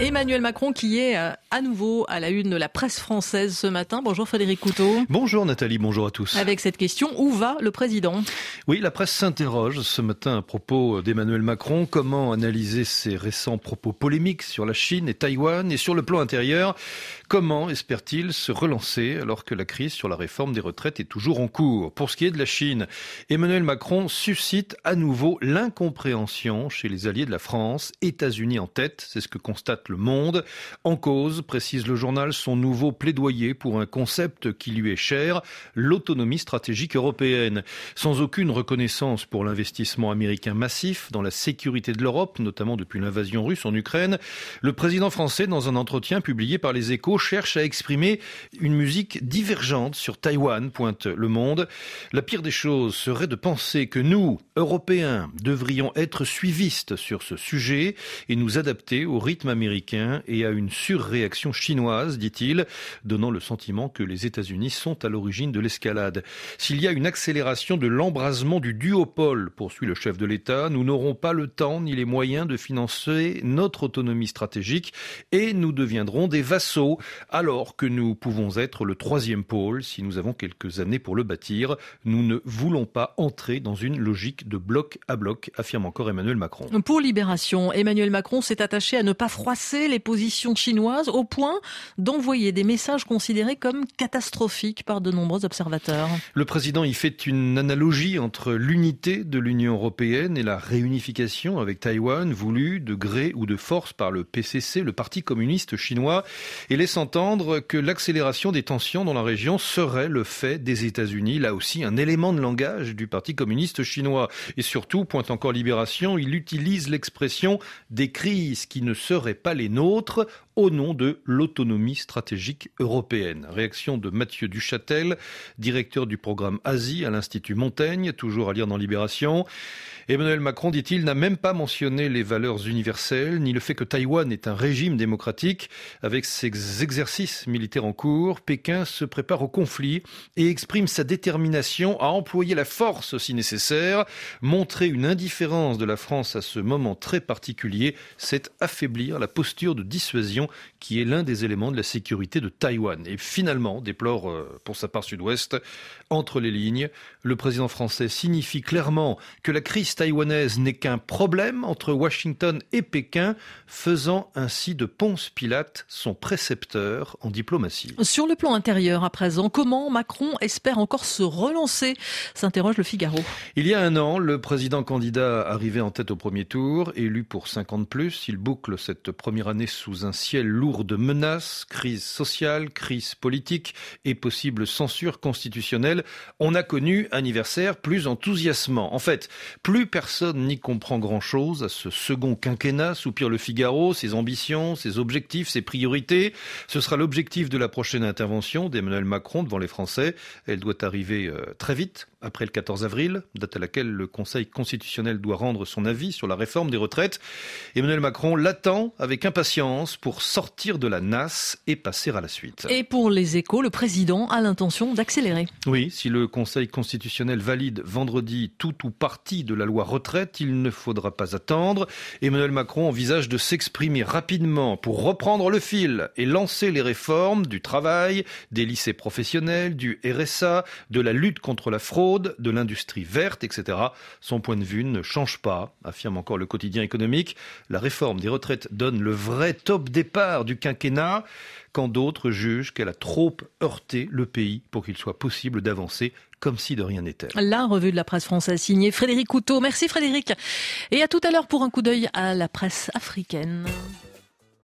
Emmanuel Macron qui est euh, à nouveau à la une de la presse française ce matin. Bonjour Frédéric Couteau. Bonjour Nathalie, bonjour à tous. Avec cette question, où va le président? Oui, la presse s'interroge ce matin à propos d'Emmanuel Macron. Comment analyser ses récents propos polémiques sur la Chine et Taïwan Et sur le plan intérieur, comment espère-t-il se relancer alors que la crise sur la réforme des retraites est toujours en cours? Pour ce qui est de la Chine, Emmanuel Macron suscite à nouveau l'incompréhension chez les alliés de la France, États-Unis en tête, c'est ce que constate le Monde. En cause, précise le journal, son nouveau plaidoyer pour un concept qui lui est cher, l'autonomie stratégique européenne. Sans aucune reconnaissance pour l'investissement américain massif dans la sécurité de l'Europe, notamment depuis l'invasion russe en Ukraine, le président français, dans un entretien publié par les échos, cherche à exprimer une musique divergente sur Taïwan, pointe le Monde. La pire des choses serait de penser que nous, Européens, devrions être suivistes sur ce sujet et nous adapter au rythme américain et à une surréaction chinoise, dit-il, donnant le sentiment que les États-Unis sont à l'origine de l'escalade. S'il y a une accélération de l'embrasement du duopole, poursuit le chef de l'État, nous n'aurons pas le temps ni les moyens de financer notre autonomie stratégique et nous deviendrons des vassaux alors que nous pouvons être le troisième pôle si nous avons quelques années pour le bâtir. Nous ne voulons pas entrer dans une logique de bloc à bloc, affirme encore Emmanuel Macron. Pour Libération, Emmanuel Macron s'est attaché à ne pas froisser les positions chinoises au point d'envoyer des messages considérés comme catastrophiques par de nombreux observateurs. Le président y fait une analogie entre l'unité de l'Union européenne et la réunification avec Taïwan voulue de gré ou de force par le PCC, le Parti communiste chinois, et laisse entendre que l'accélération des tensions dans la région serait le fait des États-Unis, là aussi un élément de langage du Parti communiste chinois. Et surtout, pointe encore Libération, il utilise l'expression des crises qui ne seraient pas les nôtres au nom de l'autonomie stratégique européenne. Réaction de Mathieu Duchâtel, directeur du programme Asie à l'Institut Montaigne, toujours à lire dans Libération. Emmanuel Macron, dit-il, n'a même pas mentionné les valeurs universelles, ni le fait que Taïwan est un régime démocratique. Avec ses exercices militaires en cours, Pékin se prépare au conflit et exprime sa détermination à employer la force si nécessaire. Montrer une indifférence de la France à ce moment très particulier, c'est affaiblir la posture de dissuasion qui est l'un des éléments de la sécurité de Taïwan. Et finalement, déplore euh, pour sa part sud-ouest, entre les lignes, le président français signifie clairement que la crise taïwanaise n'est qu'un problème entre Washington et Pékin, faisant ainsi de Ponce Pilate son précepteur en diplomatie. Sur le plan intérieur, à présent, comment Macron espère encore se relancer? S'interroge le Figaro. Il y a un an, le président candidat arrivé en tête au premier tour, élu pour 50 plus, il boucle cette première année sous un ciel lourd de menaces, crise sociale, crise politique et possible censure constitutionnelle. On a connu anniversaire plus enthousiasmant. En fait, plus personne n'y comprend grand-chose à ce second quinquennat, soupire le Figaro, ses ambitions, ses objectifs, ses priorités. Ce sera l'objectif de la prochaine intervention d'Emmanuel Macron devant les Français. Elle doit arriver euh, très vite, après le 14 avril, date à laquelle le Conseil constitutionnel doit rendre son avis sur la réforme des retraites. Emmanuel Macron l'attend avec impatience pour sortir de la nasse et passer à la suite. Et pour les échos, le président a l'intention d'accélérer. Oui, si le Conseil constitutionnel valide vendredi tout ou partie de la loi retraite, il ne faudra pas attendre. Emmanuel Macron envisage de s'exprimer rapidement pour reprendre le fil et lancer les réformes du travail, des lycées professionnels, du RSA, de la lutte contre la de l'industrie verte, etc. Son point de vue ne change pas, affirme encore le quotidien économique. La réforme des retraites donne le vrai top départ du quinquennat, quand d'autres jugent qu'elle a trop heurté le pays pour qu'il soit possible d'avancer comme si de rien n'était. La revue de la presse française signée Frédéric Couteau. Merci Frédéric. Et à tout à l'heure pour un coup d'œil à la presse africaine.